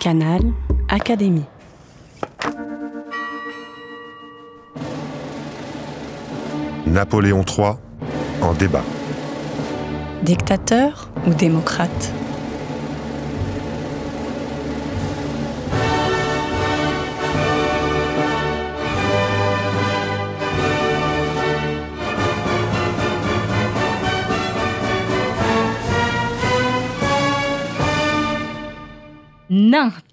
Canal Académie. Napoléon III en débat. Dictateur ou démocrate?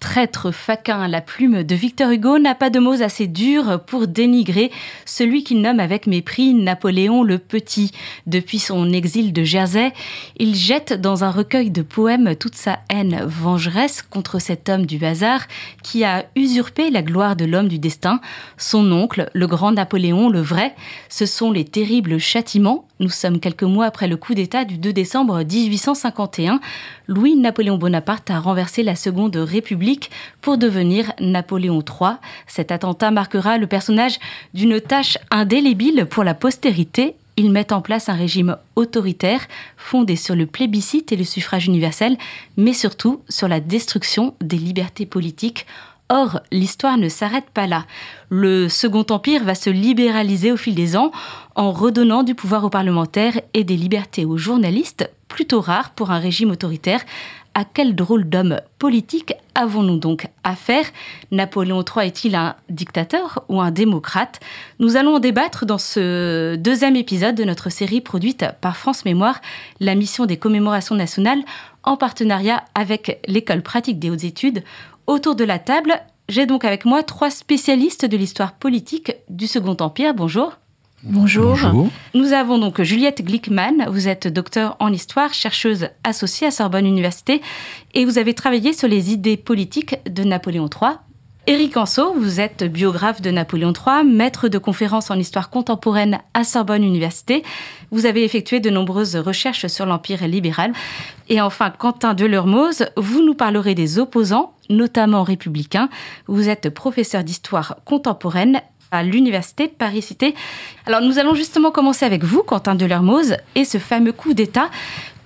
Traître, faquin, la plume de Victor Hugo n'a pas de mots assez durs pour dénigrer celui qu'il nomme avec mépris Napoléon le Petit. Depuis son exil de Jersey, il jette dans un recueil de poèmes toute sa haine vengeresse contre cet homme du hasard qui a usurpé la gloire de l'homme du destin, son oncle, le grand Napoléon le vrai. Ce sont les terribles châtiments nous sommes quelques mois après le coup d'État du 2 décembre 1851. Louis-Napoléon Bonaparte a renversé la Seconde République pour devenir Napoléon III. Cet attentat marquera le personnage d'une tâche indélébile pour la postérité. Il met en place un régime autoritaire fondé sur le plébiscite et le suffrage universel, mais surtout sur la destruction des libertés politiques Or, l'histoire ne s'arrête pas là. Le Second Empire va se libéraliser au fil des ans en redonnant du pouvoir aux parlementaires et des libertés aux journalistes, plutôt rares pour un régime autoritaire. À quel drôle d'homme politique avons-nous donc affaire? Napoléon III est-il un dictateur ou un démocrate? Nous allons en débattre dans ce deuxième épisode de notre série produite par France Mémoire, la mission des commémorations nationales, en partenariat avec l'École pratique des hautes études Autour de la table, j'ai donc avec moi trois spécialistes de l'histoire politique du Second Empire. Bonjour. Bonjour. Nous avons donc Juliette Glickman. Vous êtes docteur en histoire, chercheuse associée à Sorbonne Université et vous avez travaillé sur les idées politiques de Napoléon III. Éric Anso, vous êtes biographe de Napoléon III, maître de conférences en histoire contemporaine à Sorbonne Université. Vous avez effectué de nombreuses recherches sur l'Empire libéral. Et enfin, Quentin Delermoz, vous nous parlerez des opposants, notamment républicains. Vous êtes professeur d'histoire contemporaine à l'université Paris-Cité. Alors nous allons justement commencer avec vous, Quentin Delermoz, et ce fameux coup d'État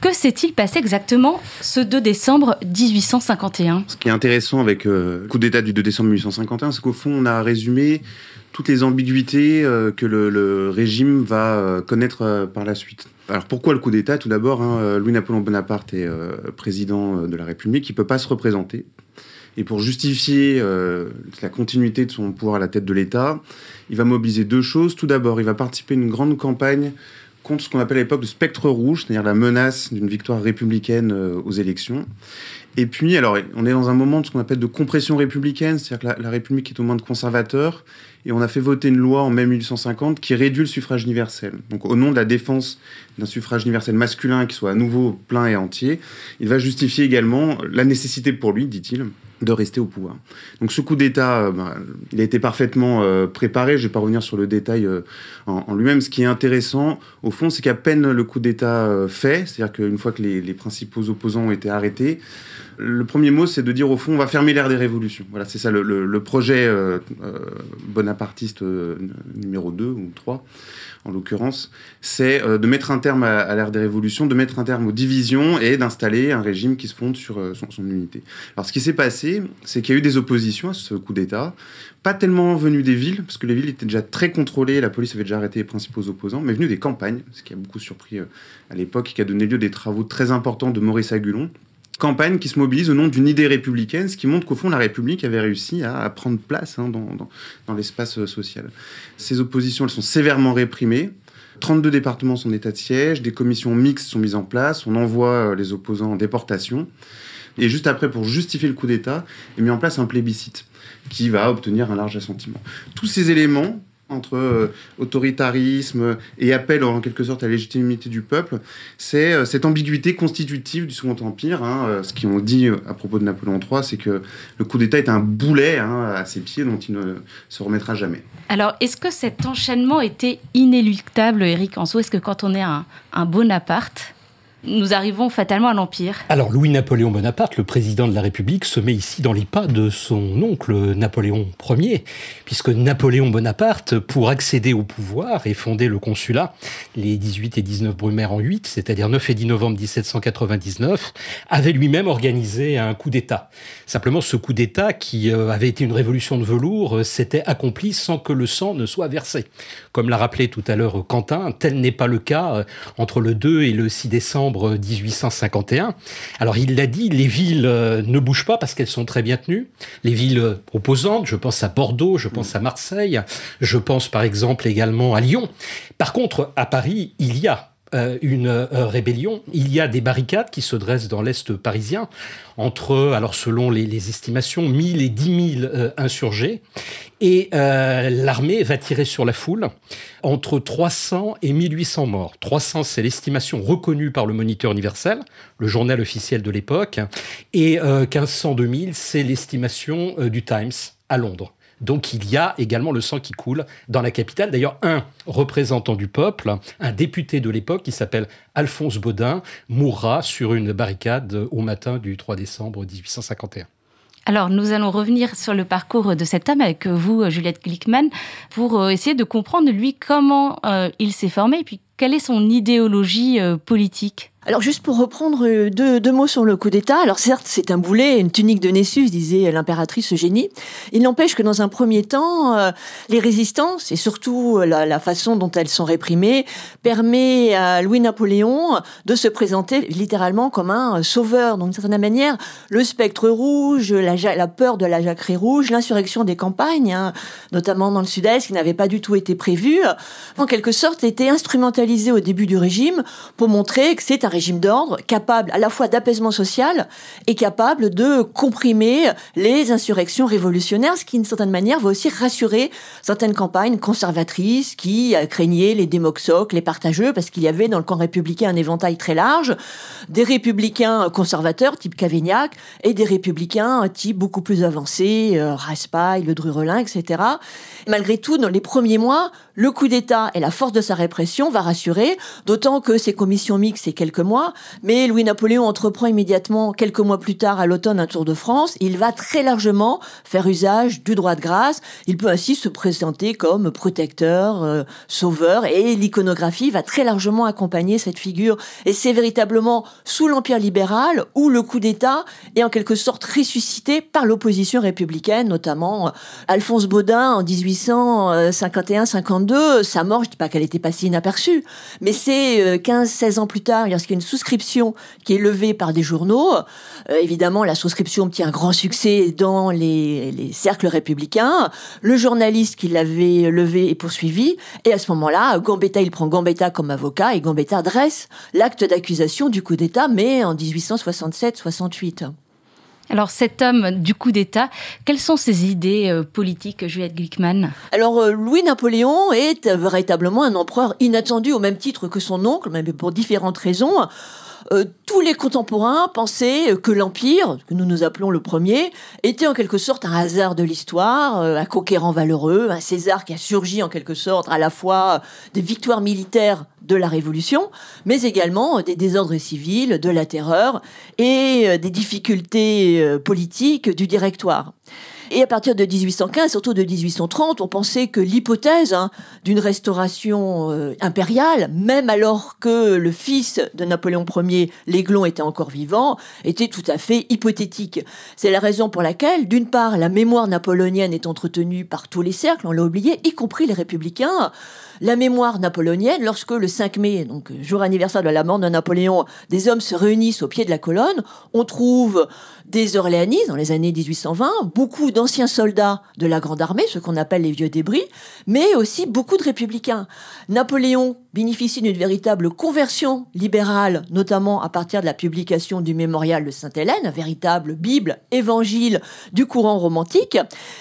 que s'est-il passé exactement ce 2 décembre 1851 Ce qui est intéressant avec euh, le coup d'État du 2 décembre 1851, c'est qu'au fond, on a résumé toutes les ambiguïtés euh, que le, régime va euh, connaître par la suite. Alors pourquoi le coup d'État? Tout d'abord, hein, Louis-Napoléon Bonaparte est président de la République, il ne peut pas se représenter. Et pour justifier la continuité de son pouvoir à la tête de l'État, il va mobiliser deux choses. Tout d'abord, il va participer à une grande campagne contre ce qu'on appelle à l'époque le spectre rouge, c'est-à-dire la menace d'une victoire républicaine euh, aux élections. Et puis, alors, on est dans un moment de ce qu'on appelle de compression républicaine, c'est-à-dire que la, République est au moins de conservateur, et on a fait voter une loi en mai 1850 qui réduit le suffrage universel. Donc, au nom de la défense d'un suffrage universel masculin qui soit à nouveau plein et entier, il va justifier également la nécessité pour lui, dit-il, de rester au pouvoir. Donc ce coup d'État, euh, bah, il a été parfaitement euh, préparé. Je ne vais pas revenir sur le détail euh, en, lui-même. Ce qui est intéressant, au fond, c'est qu'à peine le coup d'État fait, c'est-à-dire qu'une fois que les, principaux opposants ont été arrêtés, le premier mot, c'est de dire au fond, on va fermer l'ère des révolutions. Voilà, c'est ça le, projet bonapartiste numéro 2 ou 3 en l'occurrence, c'est euh, de mettre un terme à, l'ère des révolutions, de mettre un terme aux divisions et d'installer un régime qui se fonde sur euh, son, unité. Alors ce qui s'est passé, c'est qu'il y a eu des oppositions à ce coup d'État, pas tellement venues des villes, parce que les villes étaient déjà très contrôlées, la police avait déjà arrêté les principaux opposants, mais venues des campagnes, ce qui a beaucoup surpris euh, à l'époque et qui a donné lieu à des travaux très importants de Maurice Agulon, campagne qui se mobilise au nom d'une idée républicaine, ce qui montre qu'au fond, la République avait réussi à, prendre place hein, dans, dans, l'espace euh, social. Ces oppositions, elles sont sévèrement réprimées. 32 départements sont en état de siège, des commissions mixtes sont mises en place, on envoie euh, les opposants en déportation. Et juste après, pour justifier le coup d'État, est mis en place un plébiscite qui va obtenir un large assentiment. Tous ces éléments entre euh, autoritarisme et appel en quelque sorte à la légitimité du peuple, c'est euh, cette ambiguïté constitutive du Second Empire. Hein, euh, ce qu'on dit à propos de Napoléon III, c'est que le coup d'État est un boulet hein, à ses pieds dont il ne se remettra jamais. Alors, est-ce que cet enchaînement était inéluctable, Eric Anso Est-ce que quand on est un Bonaparte, nous arrivons fatalement à l'Empire. Alors Louis-Napoléon Bonaparte, le président de la République, se met ici dans les pas de son oncle Napoléon Ier, puisque Napoléon Bonaparte, pour accéder au pouvoir et fonder le consulat, les 18 et 19 Brumaire en 8, c'est-à-dire 9 et 10 novembre 1799, avait lui-même organisé un coup d'État. Simplement, ce coup d'État, qui euh, avait été une révolution de velours, euh, s'était accompli sans que le sang ne soit versé. Comme l'a rappelé tout à l'heure Quentin, tel n'est pas le cas euh, entre le 2 et le 6 décembre 1851. Alors il l'a dit, les villes ne bougent pas parce qu'elles sont très bien tenues. Les villes opposantes, je pense à Bordeaux, je pense à Marseille, je pense par exemple également à Lyon. Par contre, à Paris, il y a euh, une euh, rébellion. Il y a des barricades qui se dressent dans l'Est parisien, entre, alors selon les, estimations, 1000 et 10 000 euh, insurgés. Et l'armée va tirer sur la foule entre 300 et 1800 morts. 300, c'est l'estimation reconnue par le Moniteur universel, le journal officiel de l'époque. Et 1500-2000, c'est l'estimation du Times à Londres. Donc il y a également le sang qui coule dans la capitale. D'ailleurs, un représentant du peuple, un député de l'époque qui s'appelle Alphonse Baudin, mourra sur une barricade au matin du 3 décembre 1851. Alors, nous allons revenir sur le parcours de cet homme avec vous, Juliette Glickman, pour euh, essayer de comprendre, lui, comment euh, il s'est formé puis quelle est son idéologie euh, politique? Alors juste pour reprendre euh, deux, mots sur le coup d'État, alors certes c'est un boulet, une tunique de Nessus, disait l'impératrice Eugénie, il n'empêche que dans un premier temps, euh, les résistances, et surtout la, façon dont elles sont réprimées, permet à Louis-Napoléon de se présenter littéralement comme un sauveur. Donc d'une certaine manière, le spectre rouge, la, peur de la jacquerie rouge, l'insurrection des campagnes, hein, notamment dans le sud-est, qui n'avait pas du tout été prévue, en quelque sorte était au début du régime pour montrer que c'est un régime d'ordre capable à la fois d'apaisement social et capable de comprimer les insurrections révolutionnaires, ce qui, d'une certaine manière, va aussi rassurer certaines campagnes conservatrices qui craignaient les démoxoques, les partageux, parce qu'il y avait dans le camp républicain un éventail très large, des républicains conservateurs type Cavaignac et des républicains type beaucoup plus avancés, euh, Raspail, Le Drurelin, etc. Malgré tout, dans les premiers mois, le coup d'État et la force de sa répression va rassurer, d'autant que ces commissions mixtes, c'est quelques mois, mais Louis-Napoléon entreprend immédiatement, quelques mois plus tard, à l'automne, un tour de France. Il va très largement faire usage du droit de grâce. Il peut ainsi se présenter comme protecteur, euh, sauveur, et l'iconographie va très largement accompagner cette figure. Et c'est véritablement sous l'Empire libéral où le coup d'État est en quelque sorte ressuscité par l'opposition républicaine, notamment euh, Alphonse Baudin en 1851-52. Sa mort, je dis pas qu'elle était passée inaperçue, mais c'est 15-16 euh, ans plus tard, lorsqu'il y a une souscription qui est levée par des journaux. Euh, évidemment, la souscription obtient un grand succès dans les, cercles républicains. Le journaliste qui l'avait levé est poursuivi. Et à ce moment-là, Gambetta, il prend Gambetta comme avocat et Gambetta dresse l'acte d'accusation du coup d'État, mais en 1867-68. Alors cet homme du coup d'État, quelles sont ses idées euh, politiques, Juliette Glickman Alors euh, Louis-Napoléon est véritablement un empereur inattendu au même titre que son oncle, mais pour différentes raisons. Euh, tous les contemporains pensaient que l'Empire, que nous nous appelons le premier, était en quelque sorte un hasard de l'histoire, euh, un conquérant valeureux, un César qui a surgi en quelque sorte à la fois des victoires militaires de la Révolution, mais également des désordres civils, de la terreur et euh, des difficultés politiques du directoire. Et à partir de 1815, surtout de 1830, on pensait que l'hypothèse hein, d'une restauration euh, impériale, même alors que le fils de Napoléon Ier, l'Aiglon, était encore vivant, était tout à fait hypothétique. C'est la raison pour laquelle, d'une part, la mémoire napoléonienne est entretenue par tous les cercles, on l'a oublié, y compris les républicains. La mémoire napoléonienne, lorsque le 5 mai, donc jour anniversaire de la mort de Napoléon, des hommes se réunissent au pied de la colonne, on trouve des Orléanistes dans les années 1820, beaucoup d'anciens soldats de la Grande Armée, ce qu'on appelle les vieux débris, mais aussi beaucoup de républicains. Napoléon bénéficie d'une véritable conversion libérale, notamment à partir de la publication du mémorial de Sainte-Hélène, véritable Bible, évangile du courant romantique.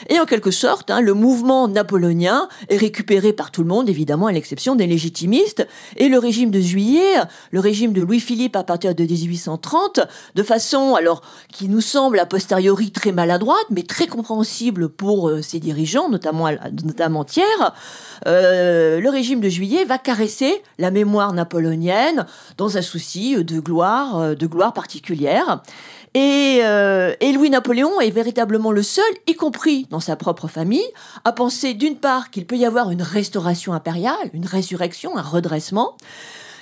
Et en quelque sorte, hein, le mouvement napoléonien est récupéré par tout le monde, évidemment, à l'exception des légitimistes. Et le régime de Juillet, le régime de Louis-Philippe à partir de 1830, de façon, alors, qui nous semble a posteriori très maladroite, mais très incompréhensible pour euh, ses dirigeants, notamment, notamment Thiers, euh, le régime de Juillet va caresser la mémoire napoléonienne dans un souci de gloire, de gloire particulière. Et, Louis-Napoléon est véritablement le seul, y compris dans sa propre famille, à penser d'une part qu'il peut y avoir une restauration impériale, une résurrection, un redressement,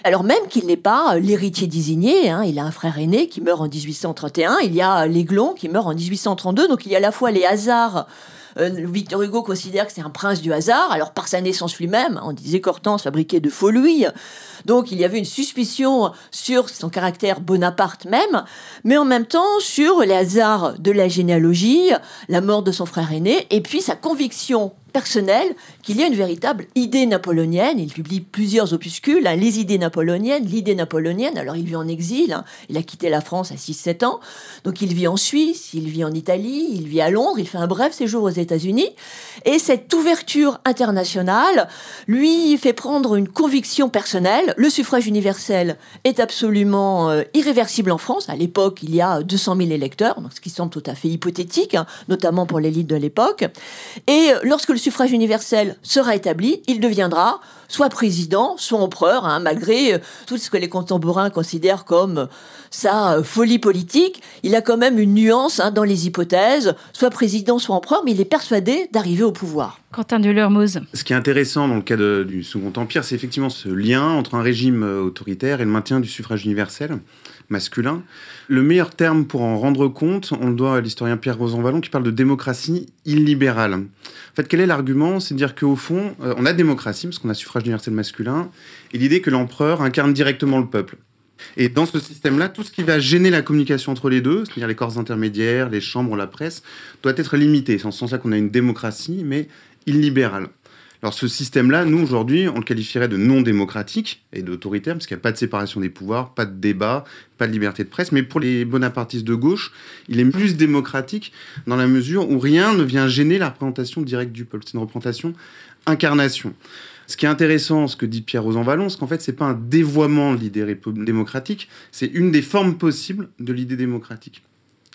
alors même qu'il n'est pas euh, l'héritier désigné, hein, il a un frère aîné qui meurt en 1831, il y a l'Aiglon qui meurt en 1832, donc il y a à la fois les hasards euh, Victor Hugo considère que c'est un prince du hasard, alors par sa naissance lui-même, on disait qu'Hortense fabriquait de faux louis, donc il y avait une suspicion sur son caractère Bonaparte même, mais en même temps sur les hasards de la généalogie, la mort de son frère aîné, et puis sa conviction personnel qu'il y a une véritable idée napoléonienne. Il publie plusieurs opuscules, hein, Les idées napoléoniennes, l'idée napoléonienne. Alors il vit en exil, hein. il a quitté la France à 6-7 ans, donc il vit en Suisse, il vit en Italie, il vit à Londres, il fait un bref séjour aux États-Unis. Et cette ouverture internationale lui fait prendre une conviction personnelle. Le suffrage universel est absolument euh, irréversible en France. À l'époque, il y a 200 000 électeurs, donc ce qui semble tout à fait hypothétique, hein, notamment pour l'élite de l'époque. Et lorsque le suffrage universel sera établi, il deviendra soit président, soit empereur, hein, malgré euh, tout ce que les contemporains considèrent comme euh, sa euh, folie politique. Il a quand même une nuance hein, dans les hypothèses, soit président, soit empereur, mais il est persuadé d'arriver au pouvoir. Quentin de Lermoz. Ce qui est intéressant dans le cas du Second Empire, c'est effectivement ce lien entre un régime autoritaire et le maintien du suffrage universel masculin. Le meilleur terme pour en rendre compte, on le doit à l'historien Pierre Rosanvallon qui parle de démocratie illibérale. En fait, quel est l'argument? C'est de dire qu'au fond, euh, on a démocratie, parce qu'on a suffrage universel masculin, et l'idée que l'empereur incarne directement le peuple. Et dans ce système-là, tout ce qui va gêner la communication entre les deux, c'est-à-dire les corps intermédiaires, les chambres, la presse, doit être limité. C'est en ce sens-là qu'on a une démocratie, mais illibérale. Alors ce système-là, nous aujourd'hui, on le qualifierait de non démocratique et d'autoritaire, parce qu'il n'y a pas de séparation des pouvoirs, pas de débat, pas de liberté de presse. Mais pour les bonapartistes de gauche, il est plus démocratique dans la mesure où rien ne vient gêner la représentation directe du peuple. C'est une représentation incarnation. Ce qui est intéressant, ce que dit Pierre Rosanvallon, c'est qu'en fait, c'est pas un dévoiement de l'idée démocratique, c'est une des formes possibles de l'idée démocratique.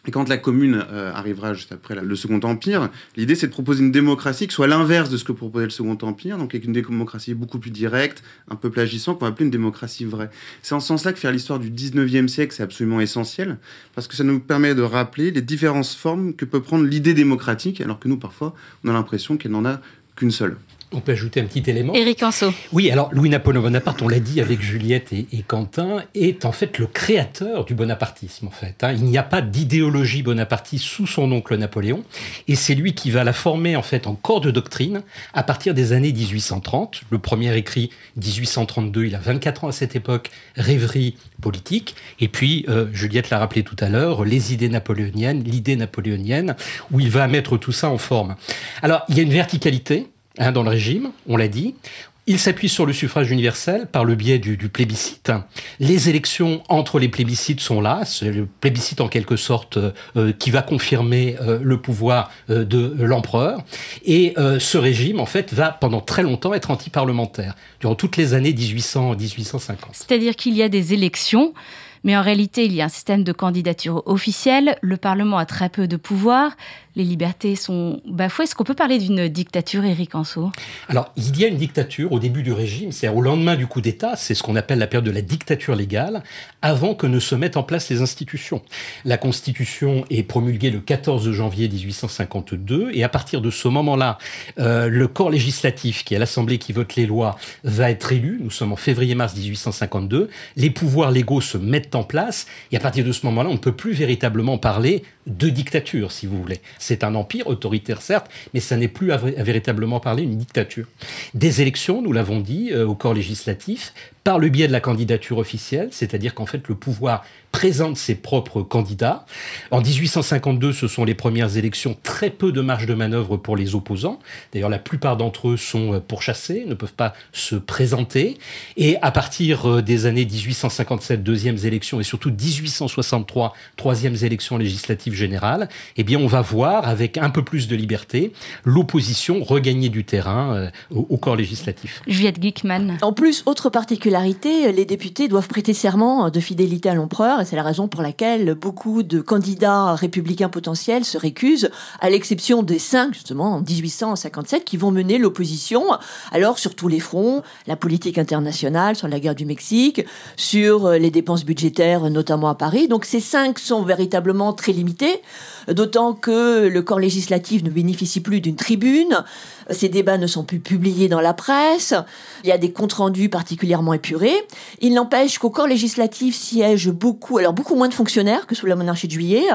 Et quand la commune euh, arrivera juste après le Second Empire, l'idée c'est de proposer une démocratie qui soit l'inverse de ce que proposait le Second Empire, donc avec une démocratie beaucoup plus directe, un peu plagissant, qu'on va appeler une démocratie vraie. C'est en ce sens-là que faire l'histoire du 19e siècle, c'est absolument essentiel, parce que ça nous permet de rappeler les différentes formes que peut prendre l'idée démocratique, alors que nous, parfois, on a l'impression qu'elle n'en a qu'une seule. On peut ajouter un petit élément. Éric Anso. Oui, alors Louis-Napoléon Bonaparte, on l'a dit avec Juliette et, Quentin, est en fait le créateur du bonapartisme. En fait, hein. il n'y a pas d'idéologie bonapartiste sous son oncle Napoléon, et c'est lui qui va la former en fait en corps de doctrine à partir des années 1830. Le premier écrit 1832, il a 24 ans à cette époque, rêverie politique, et puis euh, Juliette l'a rappelé tout à l'heure, les idées napoléoniennes, l'idée napoléonienne, où il va mettre tout ça en forme. Alors il y a une verticalité Hein, dans le régime, on l'a dit. Il s'appuie sur le suffrage universel par le biais du, plébiscite. Les élections entre les plébiscites sont là. C'est le plébiscite en quelque sorte euh, qui va confirmer euh, le pouvoir euh, de l'empereur. Et ce régime, en fait, va pendant très longtemps être anti-parlementaire, durant toutes les années 1800-1850. C'est-à-dire qu'il y a des élections mais en réalité, il y a un système de candidature officielle, le Parlement a très peu de pouvoir, les libertés sont bafouées. Est-ce qu'on peut parler d'une dictature, Éric Anso Alors, il y a une dictature au début du régime, c'est-à-dire au lendemain du coup d'État, c'est ce qu'on appelle la période de la dictature légale, avant que ne se mettent en place les institutions. La Constitution est promulguée le 14 janvier 1852, et à partir de ce moment-là, euh, le corps législatif, qui est l'Assemblée qui vote les lois, va être élu. Nous sommes en février-mars 1852. Les pouvoirs légaux se mettent en place. Et à partir de ce moment-là, on ne peut plus véritablement parler de dictature, si vous voulez. C'est un empire autoritaire, certes, mais ça n'est plus véritablement parler une dictature. Des élections, nous l'avons dit, euh, au corps législatif, par le biais de la candidature officielle, c'est-à-dire qu'en fait le pouvoir présente ses propres candidats. En 1852, ce sont les premières élections, très peu de marge de manœuvre pour les opposants. D'ailleurs, la plupart d'entre eux sont euh, pourchassés, ne peuvent pas se présenter. Et à partir euh, des années 1857, deuxièmes élections, et surtout 1863, troisièmes élections législatives générales, eh bien, on va voir, avec un peu plus de liberté, l'opposition regagner du terrain euh, au, corps législatif. Juliette Gickman. En plus, autre particularité, les députés doivent prêter serment de fidélité à l'empereur, et c'est la raison pour laquelle beaucoup de candidats républicains potentiels se récusent, à l'exception des cinq, justement, en 1857, qui vont mener l'opposition, alors sur tous les fronts, la politique internationale, sur la guerre du Mexique, sur les dépenses budgétaires, notamment à Paris. Donc ces cinq sont véritablement très limités, d'autant que le corps législatif ne bénéficie plus d'une tribune, ces débats ne sont plus publiés dans la presse. Il y a des comptes rendus particulièrement épurés. Il n'empêche qu'au corps législatif siègent beaucoup, alors beaucoup moins de fonctionnaires que sous la monarchie de juillet,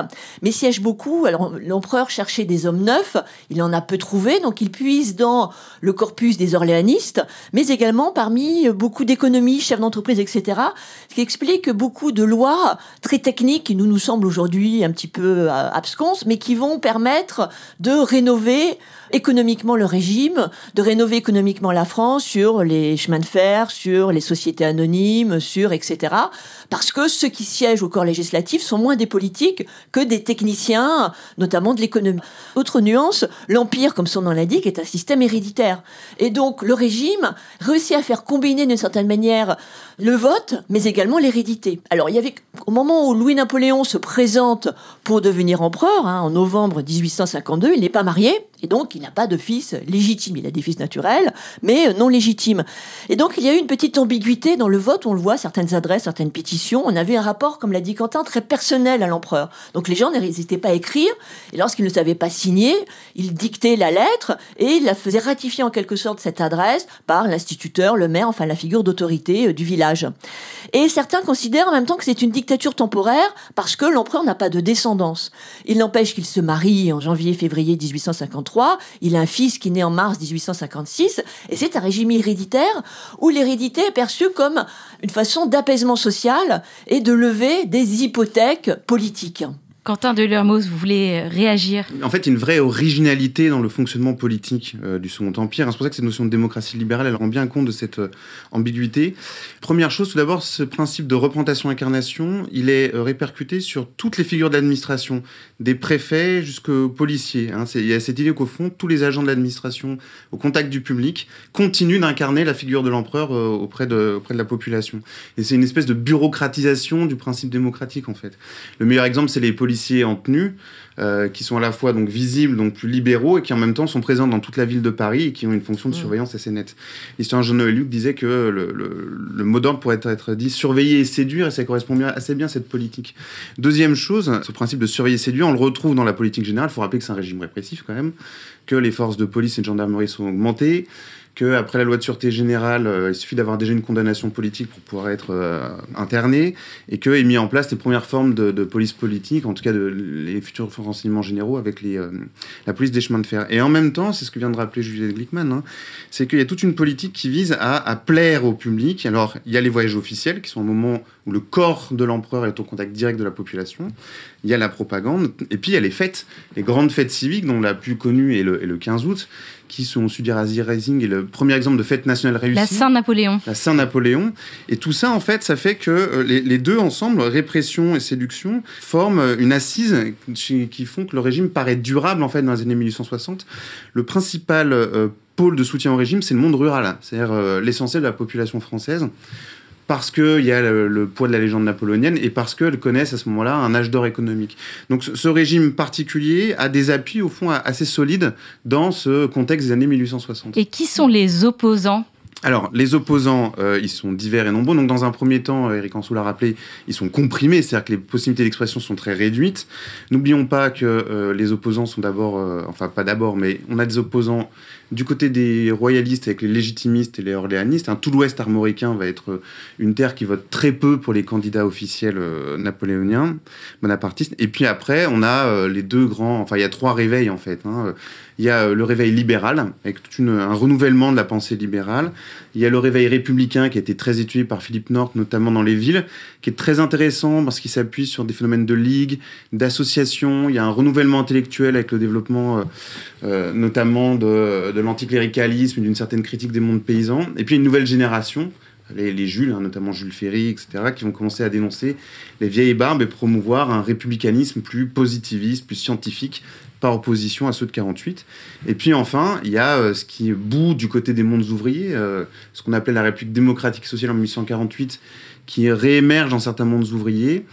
mais siègent beaucoup. Alors l'empereur cherchait des hommes neufs, il en a peu trouvé, donc il puise dans le corpus des orléanistes, mais également parmi beaucoup d'économies, chefs d'entreprise, etc. Ce qui explique beaucoup de lois très techniques qui nous nous semblent aujourd'hui un petit peu euh, absconses, mais qui vont permettre de rénover économiquement le régime, de rénover économiquement la France sur les chemins de fer, sur les sociétés anonymes, sur etc. Parce que ceux qui siègent au corps législatif sont moins des politiques que des techniciens, notamment de l'économie. Autre nuance, l'Empire, comme son nom l'indique, est un système héréditaire. Et donc le régime réussit à faire combiner d'une certaine manière le vote, mais également l'hérédité. Alors il y avait, au moment où Louis-Napoléon se présente pour devenir empereur, hein, en novembre 1852, il n'est pas marié, et donc il n'a pas de fils légitime. Il a des fils naturels, mais non légitimes. Et donc il y a eu une petite ambiguïté dans le vote. On le voit, certaines adresses, certaines pétitions. On avait un rapport, comme l'a dit Quentin, très personnel à l'empereur. Donc les gens n'hésitaient pas à écrire. Et lorsqu'ils ne savaient pas signer, ils dictaient la lettre et ils la faisaient ratifier en quelque sorte cette adresse par l'instituteur, le maire, enfin la figure d'autorité euh, du village. Et certains considèrent en même temps que c'est une dictature temporaire parce que l'empereur n'a pas de descendance. Il n'empêche qu'il se marie en janvier-février 1853. Il a un fils qui naît en mars 1856. Et c'est un régime héréditaire où l'hérédité est perçue comme une façon d'apaisement social et de lever des hypothèques politiques. Quentin de Lermos, vous voulez euh, réagir? En fait, il y a une vraie originalité dans le fonctionnement politique euh, du Second Empire. C'est pour ça que cette notion de démocratie libérale, elle rend bien compte de cette euh, ambiguïté. Première chose, tout d'abord, ce principe de représentation-incarnation, il est répercuté sur toutes les figures de l'administration, des préfets jusqu'aux policiers. Hein. Il y a cette idée qu'au fond, tous les agents de l'administration, au contact du public, continuent d'incarner la figure de l'empereur auprès de, auprès de la population. Et c'est une espèce de bureaucratisation du principe démocratique, en fait. Le meilleur exemple, c'est les policiers en tenue, euh, qui sont à la fois donc visibles, donc plus libéraux, et qui en même temps sont présents dans toute la ville de Paris et qui ont une fonction de mm. surveillance assez nette. L'historien Jean-Noël Luc disait que le, le, mot d'ordre pourrait être dit surveiller et séduire, et ça correspond bien, assez bien à cette politique. Deuxième chose, ce principe de surveiller et séduire, on le retrouve dans la politique générale. Il faut rappeler que c'est un régime répressif quand même, que les forces de police et de gendarmerie sont augmentées, après la loi de sûreté générale, euh, il suffit d'avoir déjà une condamnation politique pour pouvoir être euh, interné, et que est mis en place les premières formes de, police politique, en tout cas de, les futurs renseignements généraux avec euh, la police des chemins de fer. Et en même temps, c'est ce que vient de rappeler Juliette Glickman, hein, c'est qu'il y a toute une politique qui vise à, plaire au public. Alors, il y a les voyages officiels, qui sont un moment où le corps de l'empereur est au contact direct de la population. Il y a la propagande, et puis il y a les fêtes, les grandes fêtes civiques, dont la plus connue est le 15 août, qui sont au du Rising et le premier exemple de fête nationale réussie. La Saint-Napoléon. La Saint-Napoléon. Et tout ça, en fait, ça fait que euh, les, deux ensemble, répression et séduction, forment une assise qui font que le régime paraît durable, en fait, dans les années 1860. Le principal euh, pôle de soutien au régime, c'est le monde rural, c'est-à-dire euh, l'essentiel de la population française parce qu'il y a le, poids de la légende napoléonienne et parce qu'elles connaissent à ce moment-là un âge d'or économique. Donc ce, régime particulier a des appuis au fond assez solides dans ce contexte des années 1860. Et qui sont les opposants? Alors, les opposants, euh, ils sont divers et nombreux. Donc, dans un premier temps, Eric Ansou l'a rappelé, ils sont comprimés, c'est-à-dire que les possibilités d'expression sont très réduites. N'oublions pas que euh, les opposants sont d'abord, euh, enfin pas d'abord, mais on a des opposants du côté des royalistes avec les légitimistes et les orléanistes, tout l'ouest armoricain va être une terre qui vote très peu pour les candidats officiels euh, napoléoniens, bonapartistes. Et puis après, on a euh, les deux grands, enfin il y a trois réveils en fait. Hein. Il y a euh, le réveil libéral, avec un renouvellement de la pensée libérale. Il y a le réveil républicain qui a été très étudié par Philippe North, notamment dans les villes, qui est très intéressant parce qu'il s'appuie sur des phénomènes de ligue, d'association. Il y a un renouvellement intellectuel avec le développement notamment de de l'anticléricalisme, d'une certaine critique des mondes paysans. Et puis une nouvelle génération, les, Jules, hein, notamment Jules Ferry, etc., qui vont commencer à dénoncer les vieilles barbes et promouvoir un républicanisme plus positiviste, plus scientifique, par opposition à ceux de 48. Et puis enfin, il y a euh, ce qui bout du côté des mondes ouvriers, euh, ce qu'on appelait la République démocratique sociale en 1848, qui réémerge dans certains mondes ouvriers,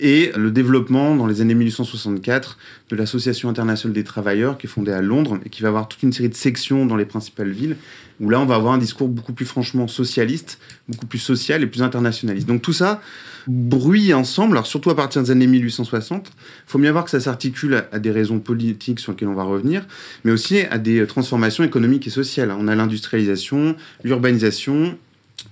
et le développement dans les années 1864 de l'Association internationale des travailleurs qui est fondée à Londres et qui va avoir toute une série de sections dans les principales villes où là on va avoir un discours beaucoup plus franchement socialiste, beaucoup plus social et plus internationaliste. Donc tout ça bruit ensemble, alors surtout à partir des années 1860. Il faut bien voir que ça s'articule à, des raisons politiques sur lesquelles on va revenir, mais aussi à des transformations économiques et sociales. On a l'industrialisation, l'urbanisation,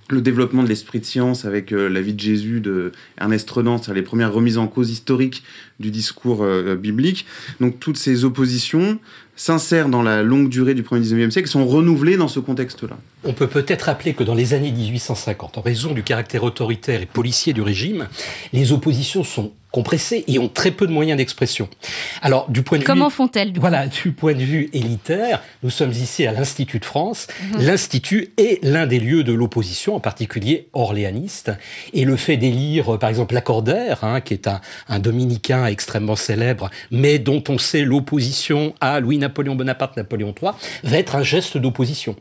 le développement de l'esprit de science avec euh, la vie de Jésus de Ernest Renan, c'est-à-dire les premières remises en cause historiques du discours euh, biblique. Donc toutes ces oppositions s'insèrent dans la longue durée du 1er 19e siècle sont renouvelées dans ce contexte-là. On peut peut-être rappeler que dans les années 1850, en raison du caractère autoritaire et policier du régime, les oppositions sont compressées et ont très peu de moyens d'expression. Alors, du point de Comment font-elles Voilà, du point de vue élitaire, nous sommes ici à l'Institut de France. Mhm. L'Institut est l'un des lieux de l'opposition, en particulier orléaniste. Et le fait d'élire, par exemple, Lacordaire, hein, qui est un, un dominicain extrêmement célèbre, mais dont on sait l'opposition à Louis-Napoléon Bonaparte, Napoléon III, va être un geste d'opposition.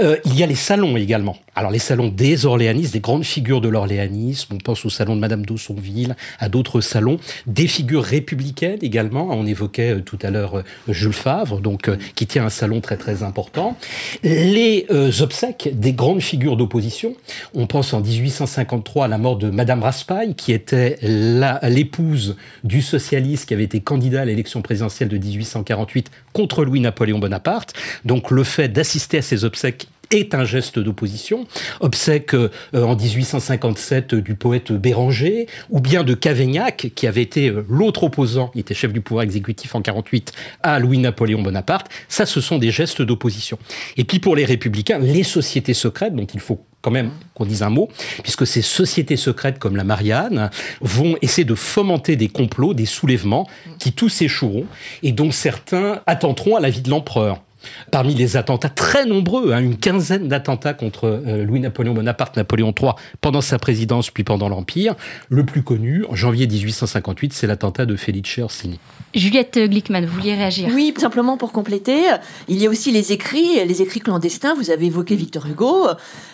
Euh, il y a les salons également. Alors les salons des orléanistes, des grandes figures de l'orléanisme, on pense au salon de Madame d'Aussonville, à d'autres salons, des figures républicaines également, on évoquait euh, tout à l'heure euh, Jules Favre, donc qui tient un salon très très important. Les obsèques des grandes figures d'opposition, on pense en 1853 à la mort de Madame Raspail, qui était l'épouse du socialiste qui avait été candidat à l'élection présidentielle de 1848 contre Louis-Napoléon Bonaparte. Donc le fait d'assister à ces obsèques est un geste d'opposition. Obsèques euh, en 1857 du poète Béranger, ou bien de Cavaignac, qui avait été euh, l'autre opposant, il était chef du pouvoir exécutif en 48 à Louis-Napoléon Bonaparte. Ça, ce sont des gestes d'opposition. Et puis pour les républicains, les sociétés secrètes, dont il faut quand même qu'on dise un mot, puisque ces sociétés secrètes comme la Marianne vont essayer de fomenter des complots, des soulèvements, qui tous échoueront, et dont certains attenteront à la vie de l'empereur. Parmi les attentats très nombreux, hein, une quinzaine d'attentats contre euh, Louis-Napoléon Bonaparte, Napoléon III, pendant sa présidence puis pendant l'Empire. Le plus connu, en janvier 1858, c'est l'attentat de Felice Orsini. Juliette Glickman, vous vouliez réagir Oui, simplement pour compléter, il y a aussi les écrits, les écrits clandestins. Vous avez évoqué Victor Hugo.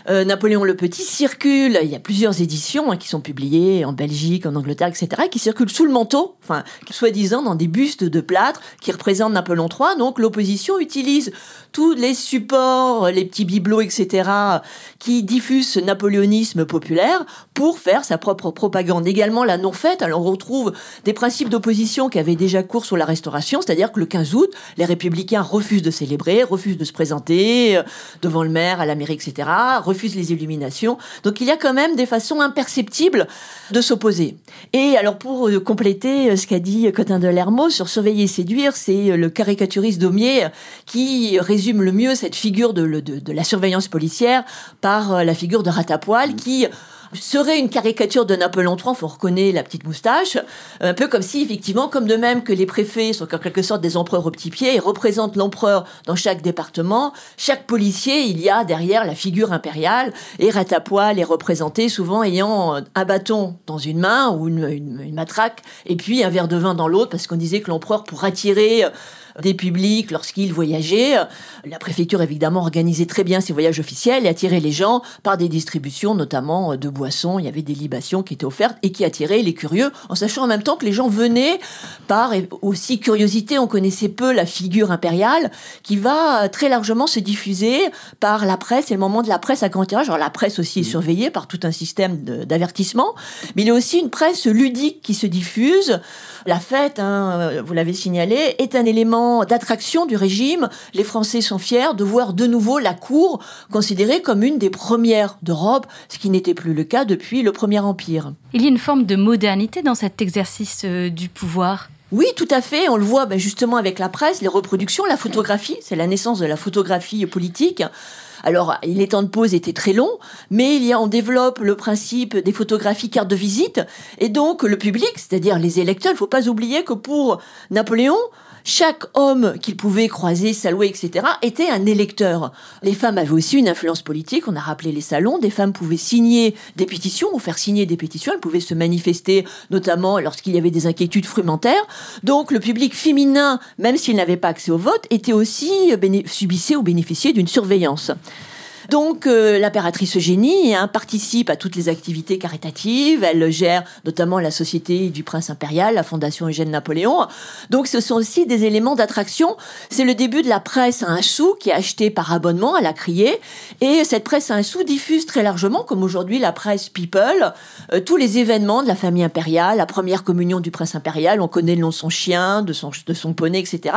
Euh, Napoléon le Petit circule, il y a plusieurs éditions hein, qui sont publiées en Belgique, en Angleterre, etc., qui circulent sous le manteau, enfin, soi-disant dans des bustes de plâtre qui représentent Napoléon III. Donc l'opposition utilise tous les supports, les petits bibelots, etc., qui diffusent ce napoléonisme populaire pour faire sa propre propagande. Également la non faite, alors on retrouve des principes d'opposition qui avaient déjà cours sur la Restauration, c'est-à-dire que le 15 août, les républicains refusent de célébrer, refusent de se présenter euh, devant le maire, à la mairie, etc., refusent les illuminations. Donc il y a quand même des façons imperceptibles de s'opposer. Et alors pour euh, compléter euh, ce qu'a dit Cotin de Lermont sur surveiller et séduire, c'est le caricaturiste Daumier qui résume le mieux cette figure de, de la surveillance policière par la figure de Ratapoil qui serait une caricature de Napoléon III, faut reconnaître la petite moustache, un peu comme si effectivement, comme de même que les préfets sont en quelque sorte des empereurs au petit pied et représentent l'empereur dans chaque département, chaque policier, il y a derrière la figure impériale et Ratapoil est représenté souvent ayant un bâton dans une main ou une, une matraque et puis un verre de vin dans l'autre parce qu'on disait que l'empereur pour attirer des publics lorsqu'ils voyageaient. La préfecture, évidemment, organisait très bien ses voyages officiels et attirait les gens par des distributions, notamment de boissons. Il y avait des libations qui étaient offertes et qui attiraient les curieux, en sachant en même temps que les gens venaient par aussi curiosité. On connaissait peu la figure impériale qui va très largement se diffuser par la presse et le moment de la presse à grand tirage. Alors la presse aussi est surveillée par tout un système d'avertissement, mais il y a aussi une presse ludique qui se diffuse. La fête, hein, vous l'avez signalé, est un élément d'attraction du régime. Les Français sont fiers de voir de nouveau la cour considérée comme une des premières d'Europe, ce qui n'était plus le cas depuis le Premier Empire. Il y a une forme de modernité dans cet exercice euh, du pouvoir oui, tout à fait. On le voit ben, justement avec la presse, les reproductions, la photographie. C'est la naissance de la photographie politique. Alors, les temps de pause étaient très longs, mais il y a, on développe le principe des photographies cartes de visite. Et donc, le public, c'est-à-dire les électeurs, il ne faut pas oublier que pour Napoléon, chaque homme qu'il pouvait croiser, saluer, etc., était un électeur. Les femmes avaient aussi une influence politique, on a rappelé les salons, des femmes pouvaient signer des pétitions ou faire signer des pétitions, elles pouvaient se manifester, notamment lorsqu'il y avait des inquiétudes frumentaires. Donc le public féminin, même s'il n'avait pas accès au vote, était aussi subissait ou bénéficiait d'une surveillance. Donc euh, l'impératrice Eugénie hein, participe à toutes les activités caritatives, elle gère notamment la Société du Prince Impérial, la Fondation Eugène Napoléon. Donc ce sont aussi des éléments d'attraction. C'est le début de la presse à un sou qui est achetée par abonnement à la criée. Et cette presse à un sou diffuse très largement, comme aujourd'hui la presse People, euh, tous les événements de la famille impériale, la première communion du Prince Impérial, on connaît le nom de son chien, de son, de son poney, etc.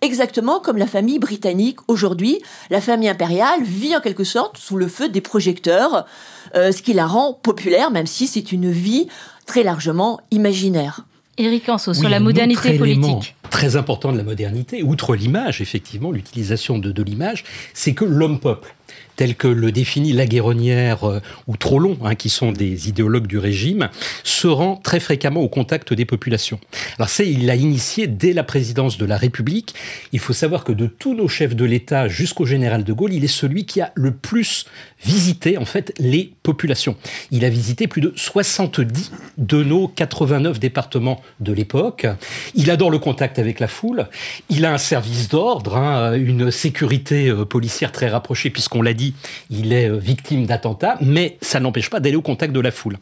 Exactement comme la famille britannique aujourd'hui. La famille impériale vit en quelque sous le feu des projecteurs, euh, ce qui la rend populaire, même si c'est une vie très largement imaginaire. Éric Anso, sur la modernité politique. Très important de la modernité, outre l'image, effectivement, l'utilisation de, l'image, c'est que l'homme-peuple tel que le définit Laguerronnière euh, ou Trollon, hein, qui sont des idéologues du régime, se rend très fréquemment au contact des populations. Alors c'est, il l'a initié dès la présidence de la République. Il faut savoir que de tous nos chefs de l'État jusqu'au général de Gaulle, il est celui qui a le plus visité en fait les populations. Il a visité plus de 70 de nos 89 départements de l'époque. Il adore le contact avec la foule. Il a un service d'ordre, hein, une sécurité euh, policière très rapprochée, puisqu'on l'a dit, il est euh, victime d'attentats, mais ça n'empêche pas d'aller au contact de la foule.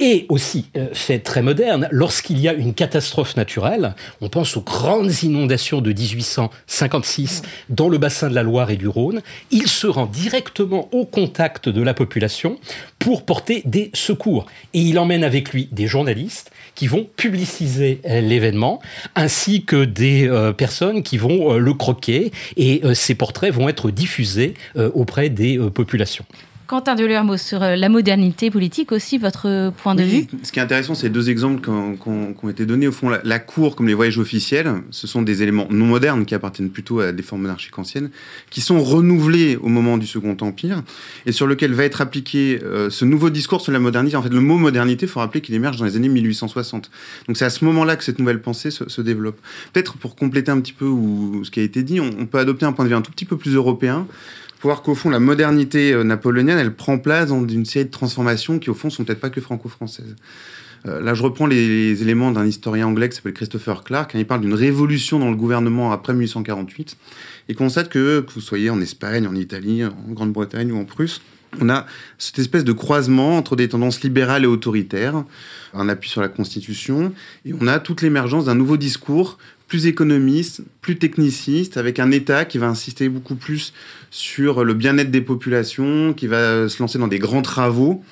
Et aussi, euh, fait très moderne, lorsqu'il y a une catastrophe naturelle, on pense aux grandes inondations de 1856 dans le bassin de la Loire et du Rhône, il se rend directement au contact de la population pour porter des secours. Et il emmène avec lui des journalistes qui vont publiciser euh, l'événement, ainsi que des personnes qui vont le croquer, et ces portraits vont être diffusés auprès des euh, populations. Quentin Delermo, sur euh, la modernité politique aussi, votre point de vue Ce qui est intéressant, c'est deux exemples qui ont, été donnés. Au fond, la, cour, comme les voyages officiels, ce sont des éléments non modernes qui appartiennent plutôt à des formes monarchiques anciennes, qui sont renouvelés au moment du Second Empire, et sur lequel va être appliqué euh, ce nouveau discours sur la modernité. En fait, le mot modernité, il faut rappeler qu'il émerge dans les années 1860. Donc c'est à ce moment-là que cette nouvelle pensée se, développe. Peut-être pour compléter un petit peu ce qui a été dit, on peut adopter un point de vue un tout petit peu plus européen voir qu'au fond, la modernité euh, napoléonienne, elle prend place dans une série de transformations qui, au fond, sont peut-être pas que franco-françaises. Euh, là, je reprends les, éléments d'un historien anglais qui s'appelle Christopher Clark. Hein, il parle d'une révolution dans le gouvernement après 1848 et constate que, que vous soyez en Espagne, en Italie, en Grande-Bretagne ou en Prusse, on a cette espèce de croisement entre des tendances libérales et autoritaires, un appui sur la Constitution, et on a toute l'émergence d'un nouveau discours plus économiste, plus techniciste, avec un État qui va insister beaucoup plus sur le bien-être des populations, qui va se lancer dans des grands travaux.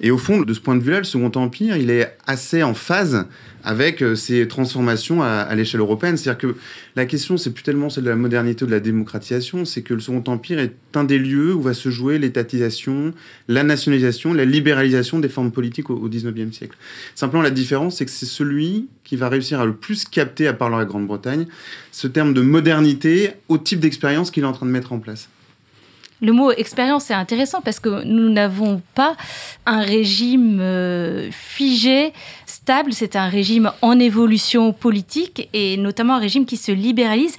Et au fond, de ce point de vue-là, le Second Empire, il est assez en phase avec euh, ces transformations à, l'échelle européenne. C'est-à-dire que la question, c'est plus tellement celle de la modernité ou de la démocratisation, c'est que le Second Empire est un des lieux où va se jouer l'étatisation, la nationalisation, la libéralisation des formes politiques au, XIXe siècle. Simplement, la différence, c'est que c'est celui qui va réussir à le plus capter, à part la Grande-Bretagne, ce terme de modernité au type d'expérience qu'il est en train de mettre en place. Le mot expérience est intéressant parce que nous n'avons pas un régime euh, figé, stable, c'est un régime en évolution politique et notamment un régime qui se libéralise,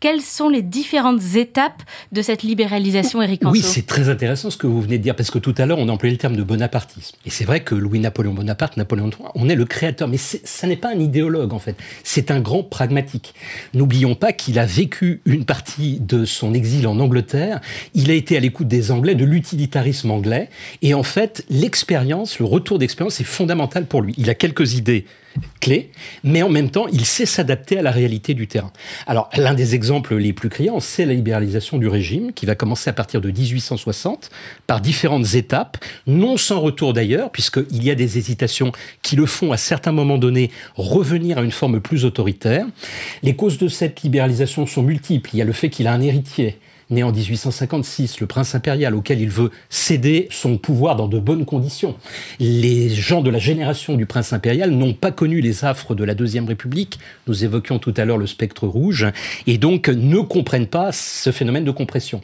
quelles sont les différentes étapes de cette libéralisation, Éric Oui, c'est très intéressant ce que vous venez de dire, parce que tout à l'heure, on a employé le terme de bonapartisme. Et c'est vrai que Louis-Napoléon Bonaparte, Napoléon III, on est le créateur, mais ça n'est pas un idéologue, en fait. C'est un grand pragmatique. N'oublions pas qu'il a vécu une partie de son exil en Angleterre. Il a été à l'écoute des Anglais, de l'utilitarisme anglais. Et en fait, l'expérience, le retour d'expérience est fondamental pour lui. Il a quelques idées clé, mais en même temps, il sait s'adapter à la réalité du terrain. Alors, l'un des exemples les plus criants, c'est la libéralisation du régime, qui va commencer à partir de 1860, par différentes étapes, non sans retour d'ailleurs, puisqu'il y a des hésitations qui le font à certains moments donnés revenir à une forme plus autoritaire. Les causes de cette libéralisation sont multiples. Il y a le fait qu'il a un héritier, né en 1856, le prince impérial auquel il veut céder son pouvoir dans de bonnes conditions. Les gens de la génération du prince impérial n'ont pas connu les affres de la Deuxième République, nous évoquions tout à l'heure le spectre rouge, et donc ne comprennent pas ce phénomène de compression.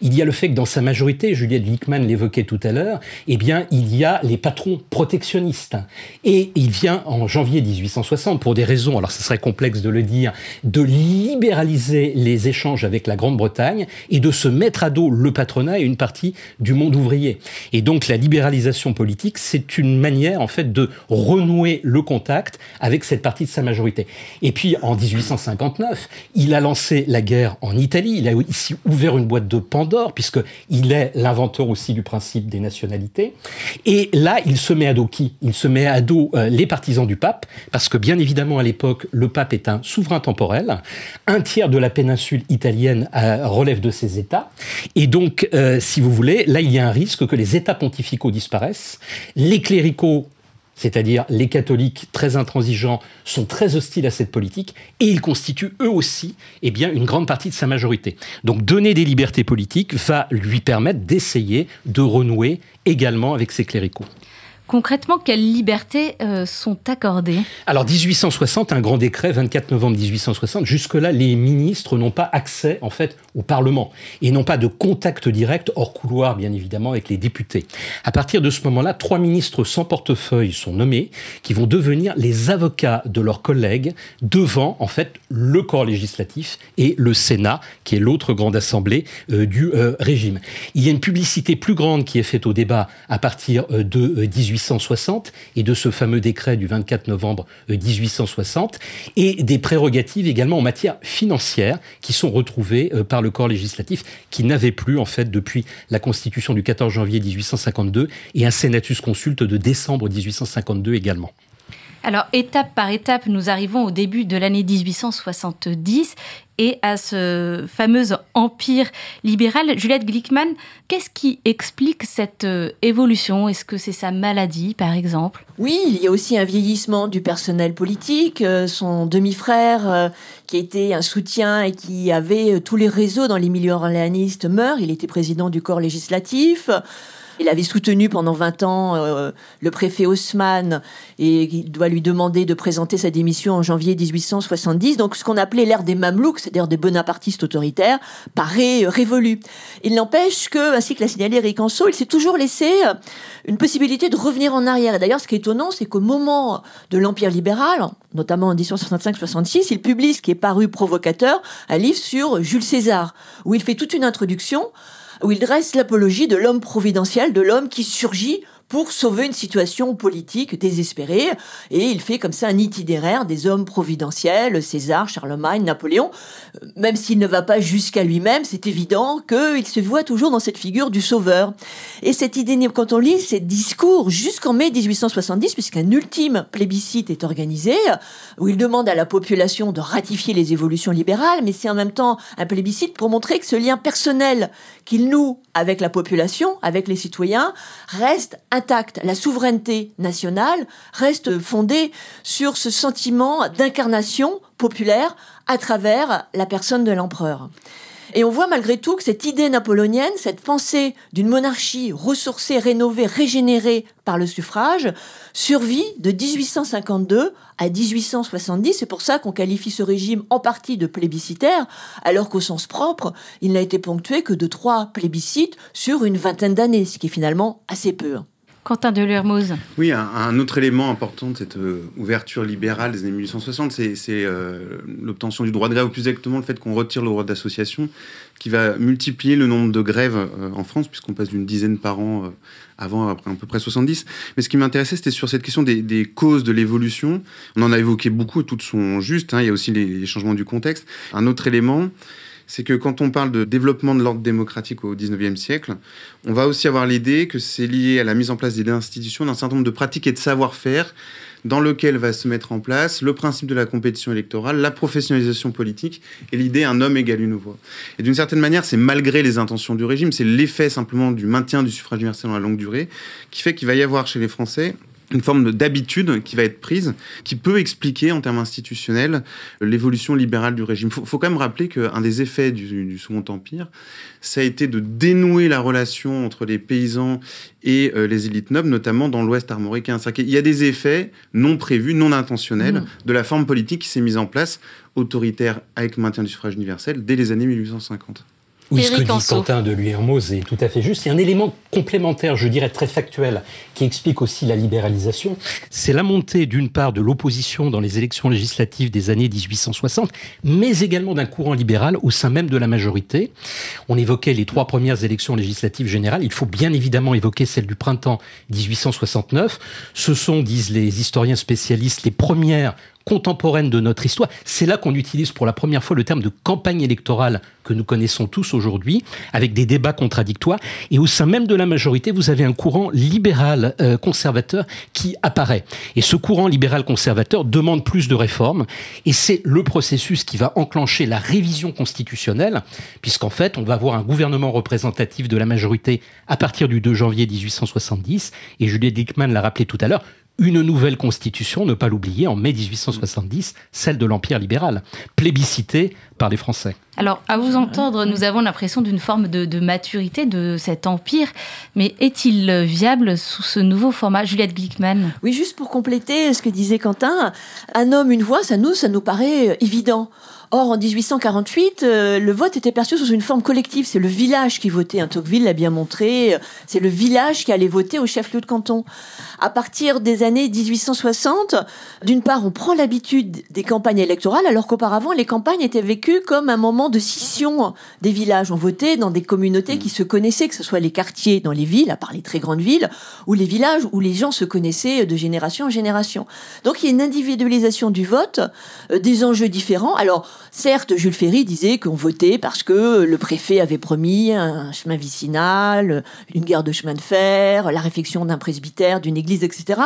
Il y a le fait que dans sa majorité, Juliette Wickman l'évoquait tout à l'heure, eh bien, il y a les patrons protectionnistes. Et il vient en janvier 1860, pour des raisons, alors ce serait complexe de le dire, de libéraliser les échanges avec la Grande-Bretagne et de se mettre à dos le patronat et une partie du monde ouvrier. Et donc la libéralisation politique, c'est une manière en fait de renouer le contact avec cette partie de sa majorité. Et puis en 1859, il a lancé la guerre en Italie, il a ici ouvert une boîte de Pandore puisqu'il est l'inventeur aussi du principe des nationalités. Et là, il se met à dos qui? Il se met à dos euh, les partisans du pape parce que bien évidemment à l'époque, le pape est un souverain temporel. Un tiers de la péninsule italienne euh, relève de ses États. Et donc, euh, si vous voulez, là, il y a un risque que les États pontificaux disparaissent. Les cléricaux c'est-à-dire les catholiques très intransigeants sont très hostiles à cette politique et ils constituent eux aussi eh une grande partie de sa majorité. Donc donner des libertés politiques va lui permettre d'essayer de renouer également avec ses cléricaux. Concrètement, quelles libertés euh, sont accordées? Alors 1860, un grand décret, 24 novembre 1860. Jusque-là, les ministres n'ont pas accès en fait au Parlement et n'ont pas de contact direct hors couloir, bien évidemment, avec les députés. À partir de ce moment-là, trois ministres sans portefeuille sont nommés, qui vont devenir les avocats de leurs collègues devant en fait le corps législatif et le Sénat, qui est l'autre grande assemblée euh, du euh, régime. Il y a une publicité plus grande qui est faite au débat à partir de 18 1860 et de ce fameux décret du 24 novembre 1860 euh, et des prérogatives également en matière financière qui sont retrouvées euh, par le corps législatif qui n'avait plus en fait depuis la constitution du 14 janvier 1852 et un senatus consulte de décembre 1852 également. Alors, étape par étape, nous arrivons au début de l'année 1870 et à ce fameux empire libéral. Juliette Glickman, qu'est-ce qui explique cette euh, évolution? Est-ce que c'est sa maladie, par exemple? Oui, il y a aussi un vieillissement du personnel politique. Euh, son demi-frère, euh, qui était un soutien et qui avait tous les réseaux dans les milieux orléanistes, meurt. Il était président du corps législatif. Il avait soutenu pendant 20 ans euh, le préfet Haussmann et il doit lui demander de présenter sa démission en janvier 1870. Donc ce qu'on appelait l'ère des Mamelouks, c'est-à-dire des bonapartistes autoritaires, paraît révolu. Il n'empêche que, ainsi que l'a signalé Eric Anso, il s'est toujours laissé euh, une possibilité de revenir en arrière. Et d'ailleurs, ce qui est étonnant, c'est qu'au moment de l'Empire libéral, notamment en 1865-66, il publie ce qui est paru provocateur, un livre sur Jules César, où il fait toute une introduction où il dresse l'apologie de l'homme providentiel, de l'homme qui surgit pour sauver une situation politique désespérée. Et il fait comme ça un itinéraire des hommes providentiels, César, Charlemagne, Napoléon. Euh, même s'il ne va pas jusqu'à lui-même, c'est évident qu'il se voit toujours dans cette figure du sauveur. Et cette idée, quand on lit ces discours jusqu'en mai 1870, puisqu'un ultime plébiscite est organisé, où il demande à la population de ratifier les évolutions libérales, mais c'est en même temps un plébiscite pour montrer que ce lien personnel qu'il noue avec la population, avec les citoyens, reste intacte. La souveraineté nationale reste fondée sur ce sentiment d'incarnation populaire à travers la personne de l'empereur. Et on voit malgré tout que cette idée napoléonienne, cette pensée d'une monarchie ressourcée, rénovée, régénérée par le suffrage, survit de 1852 à 1870. C'est pour ça qu'on qualifie ce régime en partie de plébiscitaire, alors qu'au sens propre, il n'a été ponctué que de trois plébiscites sur une vingtaine d'années, ce qui est finalement assez peu. Quentin de Lermoz. Oui, un, autre élément important de cette euh, ouverture libérale des années 1860, c'est euh, l'obtention du droit de grève, ou plus exactement le fait qu'on retire le droit d'association, qui va multiplier le nombre de grèves euh, en France, puisqu'on passe d'une dizaine par an avant, à peu près 70. Mais ce qui m'intéressait, c'était sur cette question des, causes de l'évolution. On en a évoqué beaucoup, toutes sont justes. Hein. il y a aussi les changements du contexte. Un autre élément, c'est que quand on parle de développement de l'ordre démocratique au XIXe siècle, on va aussi avoir l'idée que c'est lié à la mise en place des institutions, d'un certain nombre de pratiques et de savoir-faire dans lequel va se mettre en place le principe de la compétition électorale, la professionnalisation politique et l'idée un homme égale une voix. Et d'une certaine manière, c'est malgré les intentions du régime, c'est l'effet simplement du maintien du suffrage universel dans la longue durée qui fait qu'il va y avoir chez les Français une forme d'habitude qui va être prise, qui peut expliquer en termes institutionnels l'évolution libérale du régime. Il faut, quand même rappeler qu'un des effets du, Second Empire, ça a été de dénouer la relation entre les paysans et euh, les élites nobles, notamment dans l'Ouest armoricain. Il y a des effets non prévus, non intentionnels mmh. de la forme politique qui s'est mise en place, autoritaire avec maintien du suffrage universel, dès les années 1850. Oui, ce que dit Quentin de Hermoz est tout à fait juste. Il y a un élément complémentaire, je dirais très factuel, qui explique aussi la libéralisation. C'est la montée d'une part de l'opposition dans les élections législatives des années 1860, mais également d'un courant libéral au sein même de la majorité. On évoquait les trois premières élections législatives générales. Il faut bien évidemment évoquer celle du printemps 1869. Ce sont, disent les historiens spécialistes, les premières contemporaine de notre histoire. C'est là qu'on utilise pour la première fois le terme de campagne électorale que nous connaissons tous aujourd'hui, avec des débats contradictoires. Et au sein même de la majorité, vous avez un courant libéral euh, conservateur qui apparaît. Et ce courant libéral conservateur demande plus de réformes. Et c'est le processus qui va enclencher la révision constitutionnelle, puisqu'en fait, on va avoir un gouvernement représentatif de la majorité à partir du 2 janvier 1870. Et Juliette Dickman l'a rappelé tout à l'heure, une nouvelle constitution, ne pas l'oublier, en mai 1870, celle de l'Empire libéral, plébiscitée par les Français. Alors, à vous entendre, nous avons l'impression d'une forme de, maturité de cet empire, mais est-il viable sous ce nouveau format Juliette Glickman? Oui, juste pour compléter ce que disait Quentin, un homme, une voix, ça nous, ça nous paraît évident. Or, en 1848, euh, le vote était perçu sous une forme collective. C'est le village qui votait. Un Tocqueville l'a bien montré. C'est le village qui allait voter au chef-lieu de canton. À partir des années 1860, d'une part, on prend l'habitude des campagnes électorales, alors qu'auparavant, les campagnes étaient vécues comme un moment de scission des villages. On votait dans des communautés qui se connaissaient, que ce soit les quartiers dans les villes, à part les très grandes villes, ou les villages où les gens se connaissaient de génération en génération. Donc, il y a une individualisation du vote, euh, des enjeux différents. Alors, Certes, Jules Ferry disait qu'on votait parce que le préfet avait promis un chemin vicinal, une gare de chemin de fer, la réfection d'un presbytère, d'une église, etc.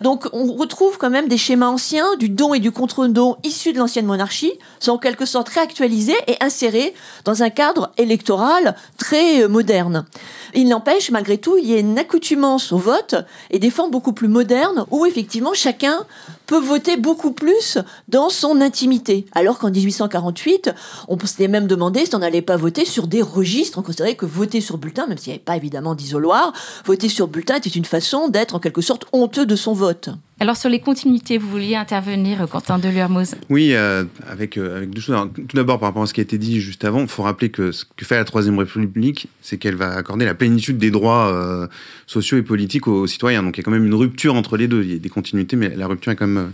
Donc on retrouve quand même des schémas anciens du don et du contre-don issus de l'ancienne monarchie, sont en quelque sorte réactualisés et insérés dans un cadre électoral très moderne. Il n'empêche, malgré tout, il y a une accoutumance au vote et des formes beaucoup plus modernes où effectivement chacun peut voter beaucoup plus dans son intimité. Alors qu'en 1848, on s'était même demandé si on n'allait pas voter sur des registres. On considérait que voter sur bulletin, même s'il n'y avait pas évidemment d'isoloir, voter sur bulletin était une façon d'être en quelque sorte honteux de son vote. Alors sur les continuités, vous vouliez intervenir, Quentin Deluermoz Oui, euh, avec, euh, avec deux choses. tout d'abord, par rapport à ce qui a été dit juste avant, il faut rappeler que ce que fait la Troisième République, c'est qu'elle va accorder la plénitude des droits euh, sociaux et politiques aux, citoyens. Donc il y a quand même une rupture entre les deux. Il y a des continuités, mais la rupture est quand même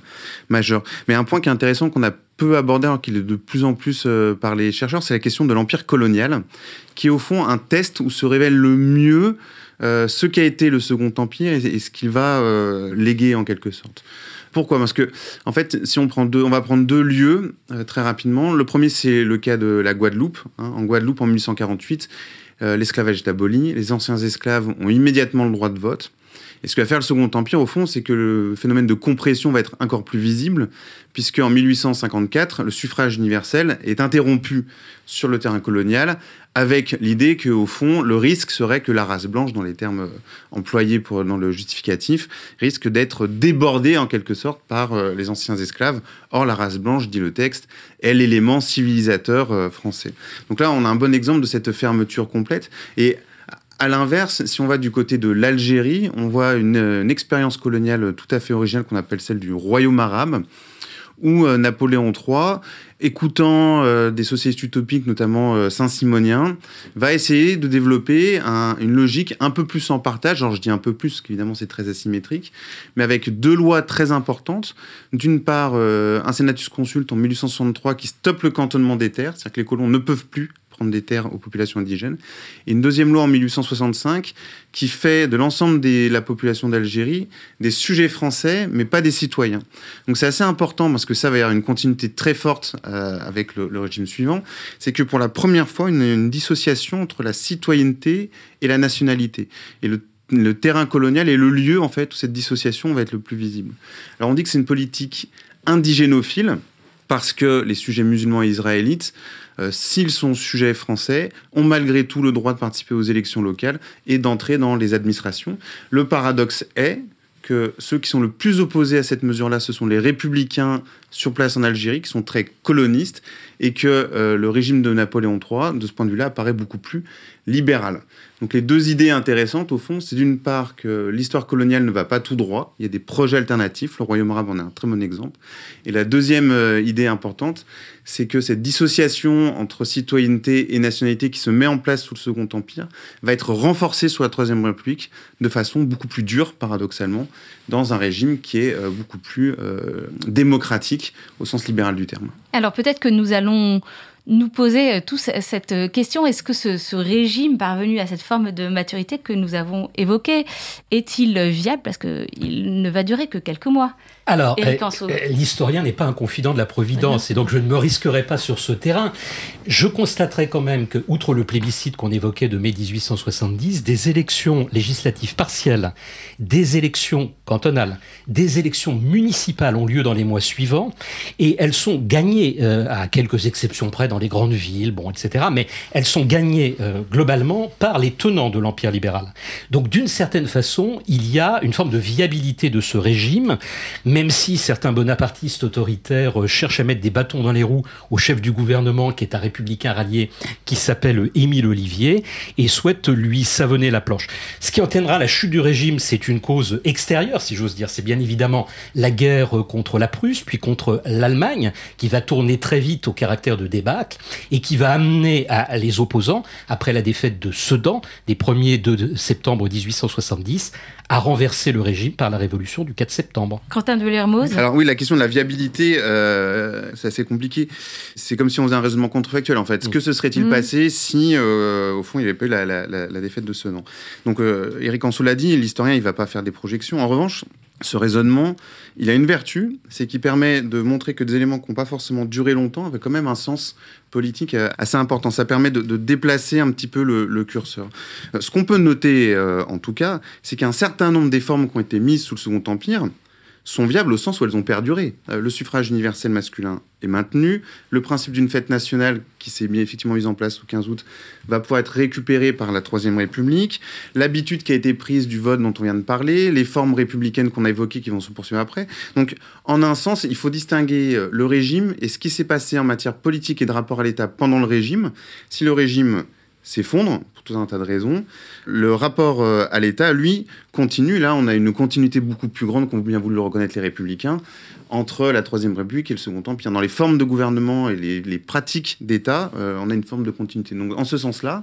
majeure. Mais un point qui est intéressant qu'on a peu abordé, alors qu'il est de plus en plus par les chercheurs, c'est la question de l'empire colonial, qui est au fond un test où se révèle le mieux euh, ce qu'a été le Second Empire et, ce qu'il va euh, léguer en quelque sorte. Pourquoi? Parce que, en fait, si on prend deux, on va prendre deux lieux euh, très rapidement. Le premier, c'est le cas de la Guadeloupe. Hein. En Guadeloupe, en 1848, l'esclavage est aboli. Les anciens esclaves ont immédiatement le droit de vote. Et ce que va faire le Second Empire, au fond, c'est que le phénomène de compression va être encore plus visible, puisque en 1854, le suffrage universel est interrompu sur le terrain colonial avec l'idée qu'au fond, le risque serait que la race blanche, dans les termes euh, employés pour, dans le justificatif, risque d'être débordée en quelque sorte par euh, les anciens esclaves. Or, la race blanche, dit le texte, est l'élément civilisateur euh, français. Donc là, on a un bon exemple de cette fermeture complète. Et à l'inverse, si on va du côté de l'Algérie, on voit une, une expérience coloniale tout à fait originale qu'on appelle celle du royaume arabe où Napoléon III écoutant euh, des sociétés utopiques, notamment euh, Saint-Simonien, va essayer de développer une logique un peu plus en partage. Alors je dis un peu plus, qu'évidemment c'est très asymétrique, mais avec deux lois très importantes. D'une part, euh, un Senatus Consulte en 1863 qui stoppe le cantonnement des terres, c'est-à-dire que les colons ne peuvent plus prendre des terres aux populations indigènes. Et une deuxième loi en 1865 qui fait de l'ensemble de la population d'Algérie des sujets français, mais pas des citoyens. Donc c'est assez important parce que ça va y avoir une continuité très forte euh, avec le, régime suivant. C'est que pour la première fois, une, une dissociation entre la citoyenneté et la nationalité. Et le terrain colonial est le lieu en fait où cette dissociation va être le plus visible. Alors on dit que c'est une politique indigénophile parce que les sujets musulmans et israélites euh, s'ils sont sujets français, ont malgré tout le droit de participer aux élections locales et d'entrer dans les administrations. Le paradoxe est que ceux qui sont le plus opposés à cette mesure-là, ce sont les républicains sur place en Algérie, qui sont très colonistes, et que euh, le régime de Napoléon III, de ce point de vue-là, apparaît beaucoup plus libéral. Donc les deux idées intéressantes, au fond, c'est d'une part que l'histoire coloniale ne va pas tout droit, il y a des projets alternatifs, le Royaume arabe en est un très bon exemple. Et la deuxième euh, idée importante, c'est que cette dissociation entre citoyenneté et nationalité qui se met en place sous le Second Empire va être renforcée sous la Troisième République de façon beaucoup plus dure, paradoxalement, dans un régime qui est euh, beaucoup plus euh, au sens libéral du terme. Alors peut-être que nous allons nous poser euh, tous cette euh, question. Est-ce que ce, régime parvenu à cette forme de maturité que nous avons évoquée est-il viable? Parce qu'il ne va durer que quelques mois. Alors, euh, l'historien n'est pas un confident de la Providence, et donc je ne me risquerai pas sur ce terrain. Je constaterai quand même que, outre le plébiscite qu'on évoquait de mai 1870, des élections législatives partielles, des élections cantonales, des élections municipales ont lieu dans les mois suivants, et elles sont gagnées, à quelques exceptions près, dans les grandes villes, bon, etc. Mais elles sont gagnées euh, globalement par les tenants de l'empire libéral. Donc d'une certaine façon, il y a une forme de viabilité de ce régime, même si certains bonapartistes autoritaires euh, cherchent à mettre des bâtons dans les roues au chef du gouvernement, qui est un républicain rallié, qui s'appelle Émile Olivier, et souhaitent lui savonner la planche. Ce qui entraînera la chute du régime, c'est une cause extérieure, si j'ose dire. C'est bien évidemment la guerre contre la Prusse, puis contre l'Allemagne, qui va tourner très vite au caractère de débat et qui va amener à, les opposants, après la défaite de Sedan, des 1er 2 septembre 1870, à renverser le régime par la révolution du 4 septembre. De Alors oui, la question de la viabilité, euh, c'est assez compliqué. C'est comme si on faisait un raisonnement contrefactuel en fait. Ce que se serait-il mm. passé si, euh, au fond, il n'y avait pas eu la, défaite de Sedan Donc euh, Eric Ansou l'a dit, l'historien, il ne va pas faire des projections. En revanche, ce raisonnement, il a une vertu, c'est qu'il permet de montrer que des éléments qui n'ont pas forcément duré longtemps avaient quand même un sens politique euh, assez important. Ça permet de, déplacer un petit peu le, curseur. Euh, ce qu'on peut noter, euh, en tout cas, c'est qu'un certain nombre des formes qui ont été mises sous le Second Empire, sont viables au sens où elles ont perduré. Euh, le suffrage universel masculin est maintenu. Le principe d'une fête nationale qui s'est effectivement mise en place au 15 août va pouvoir être récupéré par la Troisième République. L'habitude qui a été prise du vote dont on vient de parler, les formes républicaines qu'on a évoquées qui vont se poursuivre après. Donc, en un sens, il faut distinguer euh, le régime et ce qui s'est passé en matière politique et de rapport à l'État pendant le régime. Si le régime s'effondre, pour tout un tas de raisons. Le rapport euh, à l'État, lui, continue. Là, on a une continuité beaucoup plus grande, qu'ont bien voulu le reconnaître les républicains, entre la Troisième République et le Second Empire. Dans les formes de gouvernement et les, pratiques d'État, euh, on a une forme de continuité. Donc, en ce sens-là,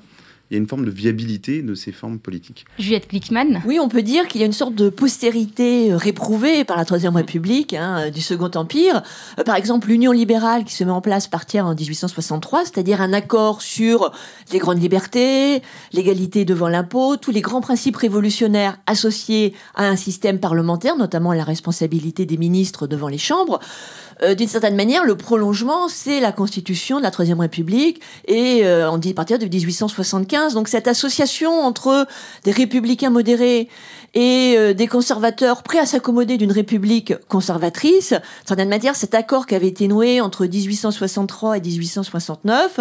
il y a une forme de viabilité de ces formes politiques. Juliette Glickman Oui, on peut dire qu'il y a une sorte de postérité euh, réprouvée par la Troisième République hein, euh, du Second Empire. Euh, par exemple, l'Union libérale qui se met en place partir en 1863, c'est-à-dire un accord sur les grandes libertés, l'égalité devant l'impôt, tous les grands principes révolutionnaires associés à un système parlementaire, notamment la responsabilité des ministres devant les chambres. Euh, d'une certaine manière, le prolongement, c'est la constitution de la Troisième République, et euh, on dit à partir de 1875. Donc cette association entre des républicains modérés et euh, des conservateurs prêts à s'accommoder d'une république conservatrice. D'une certaine manière, cet accord qui avait été noué entre 1863 et 1869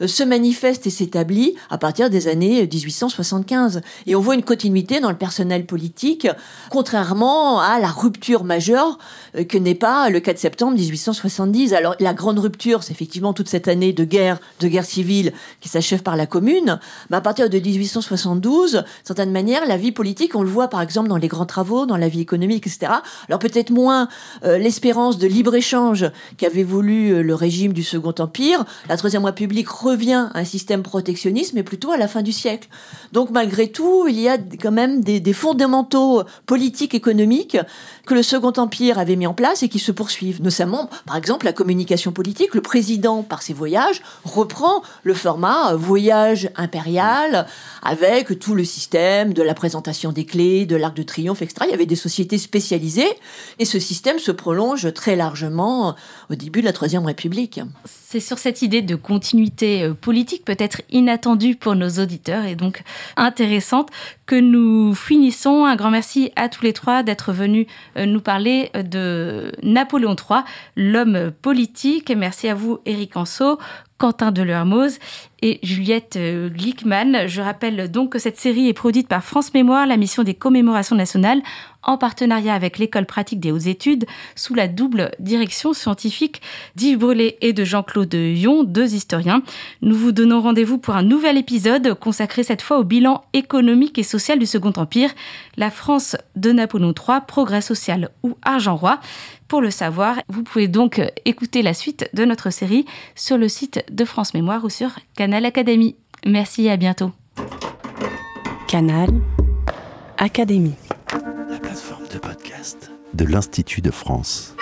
euh, se manifeste et s'établit à partir des années 1875. Et on voit une continuité dans le personnel politique, contrairement à la rupture majeure euh, que n'est pas le 4 septembre 1870. Alors la grande rupture, c'est effectivement toute cette année de guerre, de guerre civile qui s'achève par la Commune. Mais à partir de 1872, d'une certaine manière, la vie politique, on le voit par exemple dans les grands travaux, dans la vie économique, etc. Alors peut-être moins euh, l'espérance de libre-échange qu'avait voulu euh, le régime du Second Empire. La Troisième République revient à un système protectionniste, mais plutôt à la fin du siècle. Donc malgré tout, il y a quand même des, des fondamentaux politiques, économiques que le Second Empire avait mis en place et qui se poursuivent. Notamment, par exemple, la communication politique. Le président, par ses voyages, reprend le format voyage impérial avec tout le système de la présentation des clés, de l'Arc de Triomphe, etc. Il y avait des sociétés spécialisées et ce système se prolonge très largement au début de la Troisième République. C'est sur cette idée de continuité euh, politique peut-être inattendue pour nos auditeurs et donc intéressante que nous finissons. Un grand merci à tous les trois d'être venus euh, nous parler de Napoléon III, l'homme politique. Merci à vous, Éric Anso, Quentin Delermoz et Juliette euh, Glickman. Je rappelle donc que cette série est produite par France Mémoire, la mission des commémorations nationales, en partenariat avec l'école pratique des hautes études sous la double direction scientifique d'Yves Brûlé et de Jean-Claude Yon, deux historiens. Nous vous donnons rendez-vous pour un nouvel épisode consacré cette fois au bilan économique et social du Second Empire, la France de Napoléon III, progrès social ou argent roi. Pour le savoir, vous pouvez donc écouter la suite de notre série sur le site de France Mémoire ou sur Canal Académie. Merci et à bientôt. Canal Académie. La plateforme de podcast de l'Institut de France.